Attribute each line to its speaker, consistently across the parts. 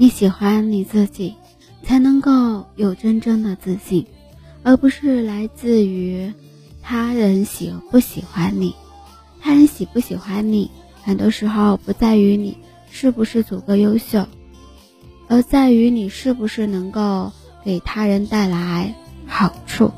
Speaker 1: 你喜欢你自己，才能够有真正的自信，而不是来自于他人喜不喜欢你。他人喜不喜欢你，很多时候不在于你是不是足够优秀，而在于你是不是能够给他人带来好处。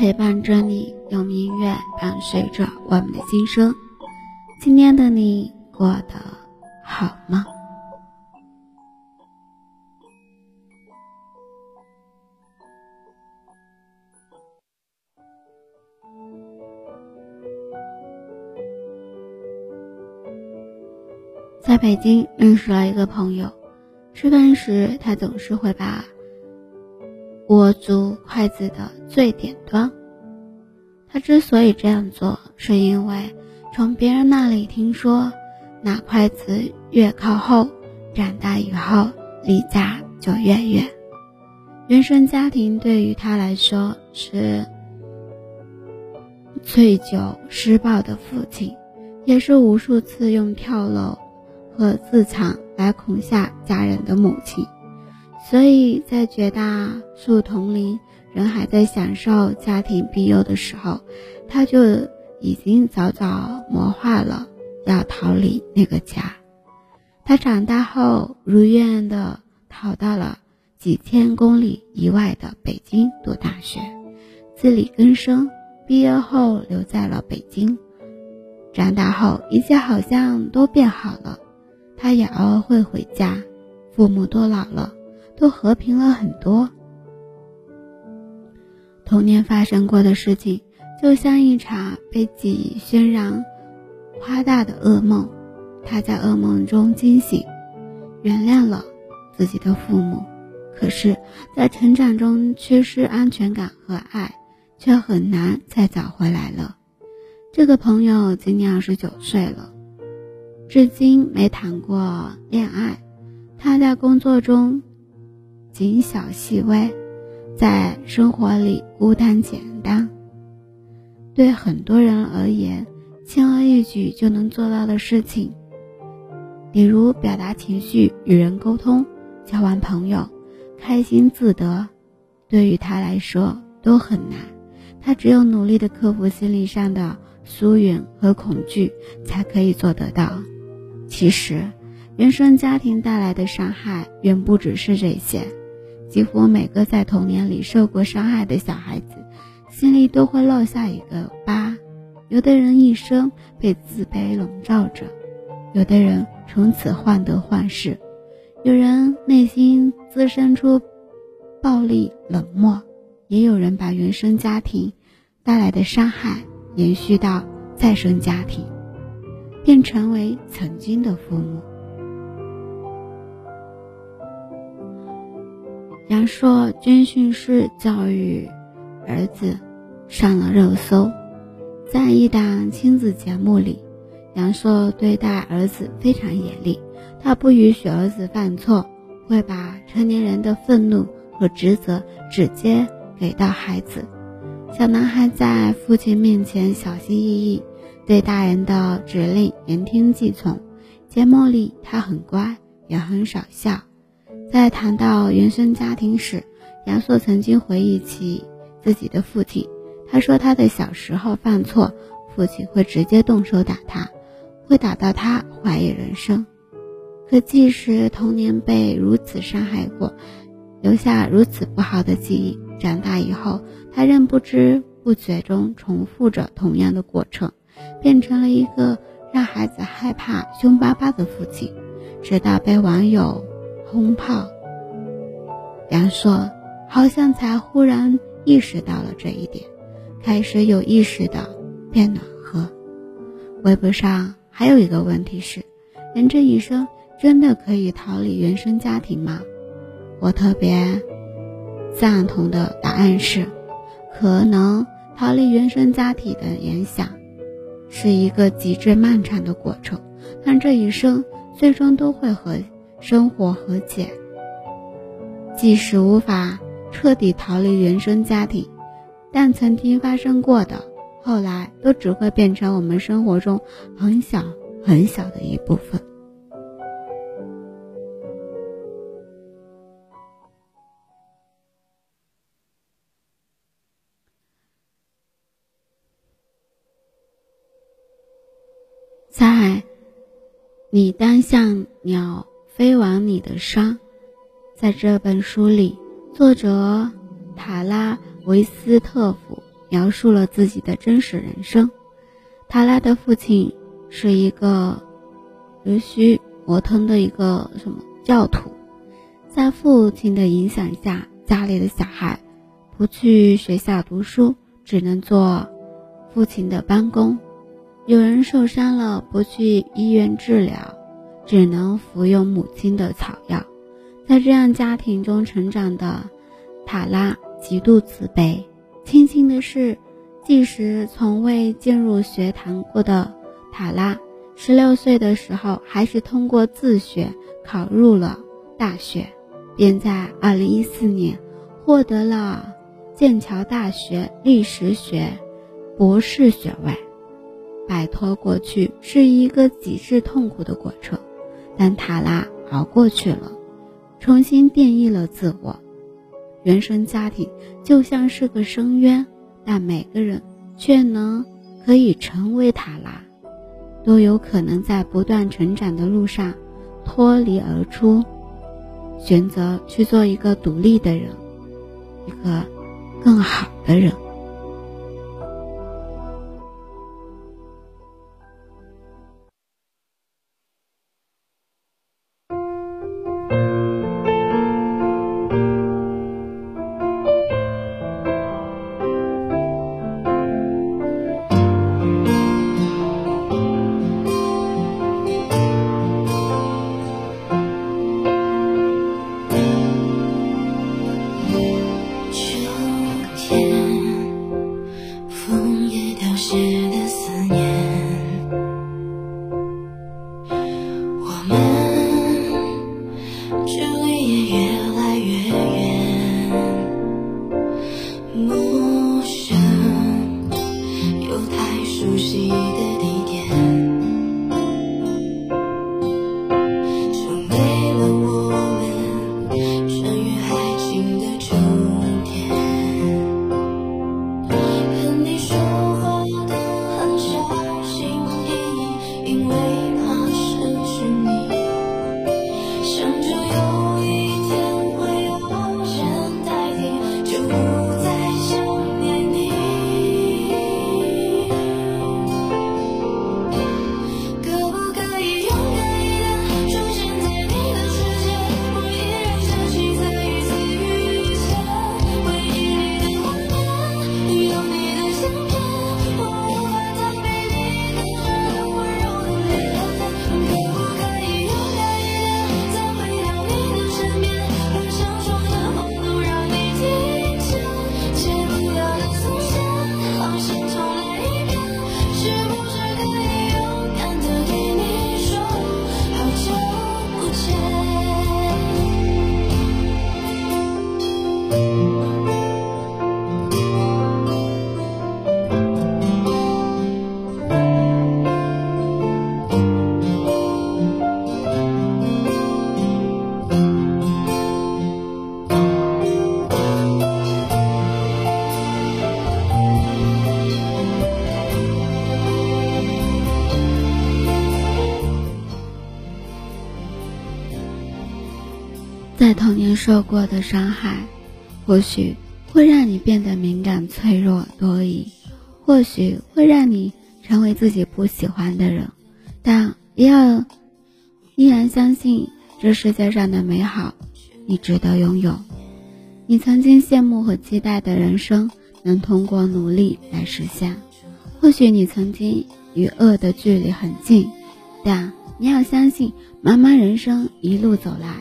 Speaker 1: 陪伴着你，用音乐伴随着我们的心声。今天的你过得好吗？在北京认识了一个朋友。吃饭时，他总是会把握住筷子的最顶端。他之所以这样做，是因为从别人那里听说，拿筷子越靠后，长大以后离家就越远。原生家庭对于他来说是醉酒施暴的父亲，也是无数次用跳楼和自残。来恐吓家人的母亲，所以在绝大数同龄人还在享受家庭庇佑的时候，他就已经早早谋划了要逃离那个家。他长大后如愿的逃到了几千公里以外的北京读大学，自力更生。毕业后留在了北京。长大后一切好像都变好了。他也偶尔会回家，父母都老了，都和平了很多。童年发生过的事情，就像一场被记忆渲染、夸大的噩梦。他在噩梦中惊醒，原谅了自己的父母，可是，在成长中缺失安全感和爱，却很难再找回来了。这个朋友今年二十九岁了。至今没谈过恋爱，他在工作中谨小细微，在生活里孤单简单。对很多人而言，轻而易举就能做到的事情，比如表达情绪、与人沟通、交完朋友、开心自得，对于他来说都很难。他只有努力的克服心理上的疏远和恐惧，才可以做得到。其实，原生家庭带来的伤害远不只是这些。几乎每个在童年里受过伤害的小孩子，心里都会落下一个疤。有的人一生被自卑笼罩着，有的人从此患得患失，有人内心滋生出暴力冷漠，也有人把原生家庭带来的伤害延续到再生家庭。便成为曾经的父母。杨烁军训式教育儿子上了热搜，在一档亲子节目里，杨烁对待儿子非常严厉，他不允许儿子犯错，会把成年人的愤怒和职责直接给到孩子。小男孩在父亲面前小心翼翼。对大人的指令言听计从，节目里他很乖，也很少笑。在谈到原生家庭时，亚瑟曾经回忆起自己的父亲。他说，他的小时候犯错，父亲会直接动手打他，会打到他怀疑人生。可即使童年被如此伤害过，留下如此不好的记忆，长大以后，他仍不知不觉中重复着同样的过程，变成了一个让孩子害怕、凶巴巴的父亲。直到被网友轰炮，杨硕好像才忽然意识到了这一点，开始有意识的变暖和。微博上还有一个问题是：人这一生。真的可以逃离原生家庭吗？我特别赞同的答案是，可能逃离原生家庭的影响是一个极致漫长的过程，但这一生最终都会和生活和解。即使无法彻底逃离原生家庭，但曾经发生过的，后来都只会变成我们生活中很小很小的一部分。在你当像鸟飞往你的伤，在这本书里，作者塔拉维斯特夫描述了自己的真实人生。塔拉的父亲是一个尤须摩腾的一个什么教徒，在父亲的影响下，家里的小孩不去学校读书，只能做父亲的帮工。有人受伤了，不去医院治疗，只能服用母亲的草药。在这样家庭中成长的塔拉极度自卑。庆幸的是，即使从未进入学堂过的塔拉，十六岁的时候还是通过自学考入了大学，便在二零一四年获得了剑桥大学历史学博士学位。摆脱过去是一个极致痛苦的过程，但塔拉熬过去了，重新定义了自我。原生家庭就像是个深渊，但每个人却能可以成为塔拉，都有可能在不断成长的路上脱离而出，选择去做一个独立的人，一个更好的人。
Speaker 2: 在童年受过的伤害，或许会让你变得敏感、脆弱、多疑，或许会让你成为自己不喜欢的人，但也要依然相信这世界上的美好，你值得拥有。你曾经羡慕和期待的人生，能通过努力来实现。或许你曾经与恶的距离很近，但你要相信，漫漫人生一路走来。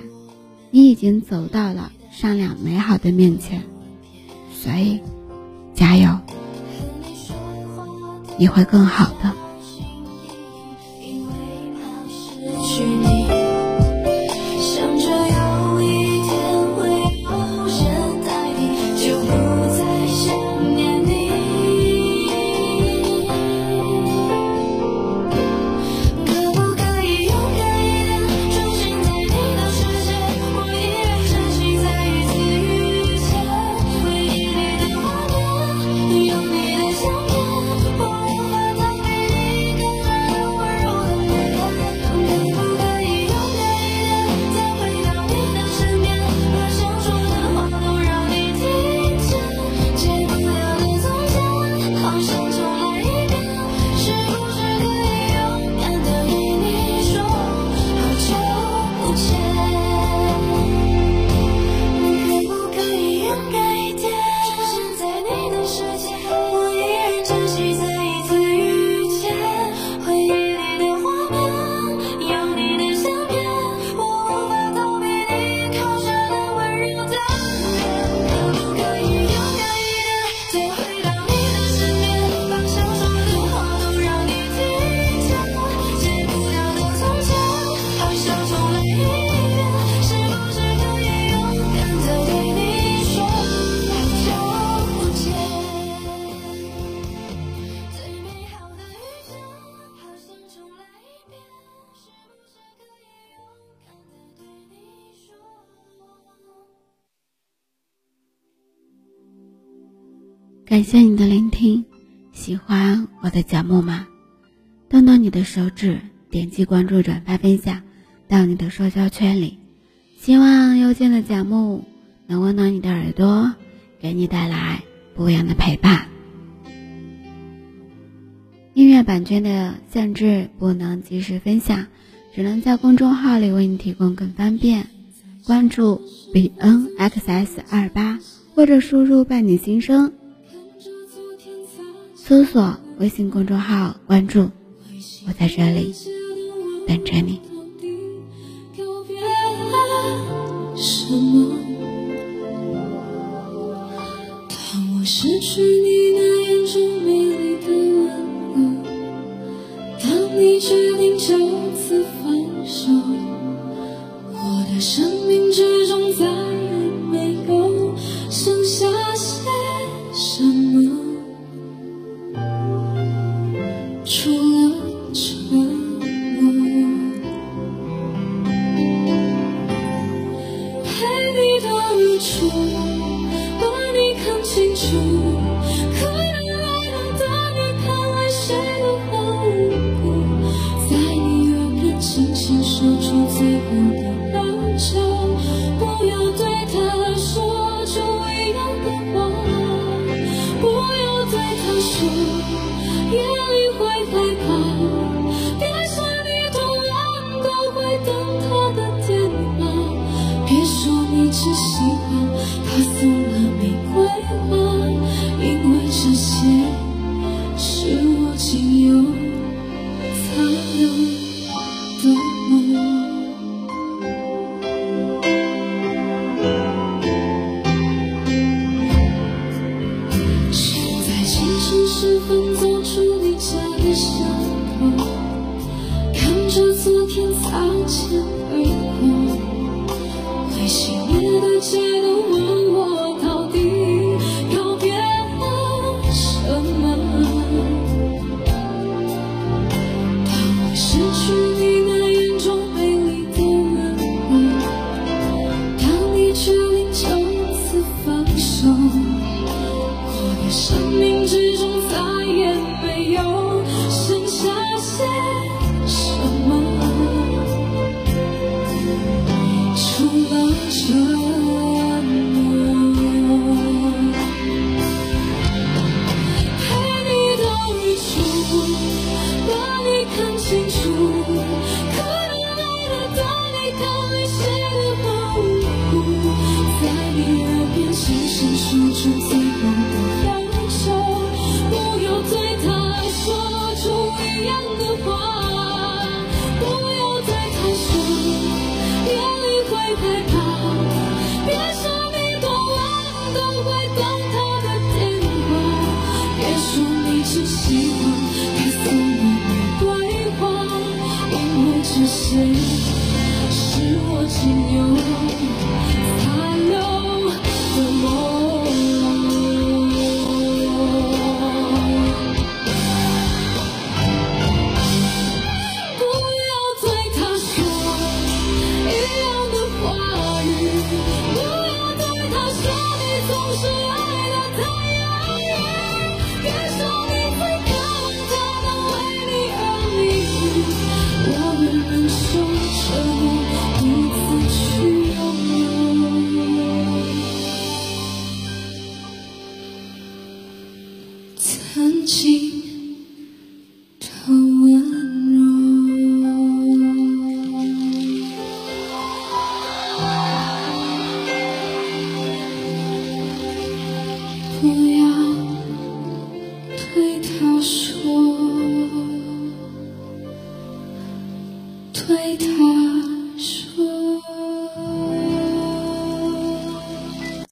Speaker 2: 你已经走到了善良美好的面前，所以加油，你会更好的。感谢你的聆听，喜欢我的节目吗？动动你的手指，点击关注、转发、分享到你的社交圈里。希望幽静的节目能温暖你的耳朵，给你带来不一样的陪伴。音乐版权的限制不能及时分享，只能在公众号里为你提供更方便。关注 b n x s 二八，或者输入伴你心声。搜索微信公众号，关注我，在这里等着你。当我失去你那眼中美是失去。只有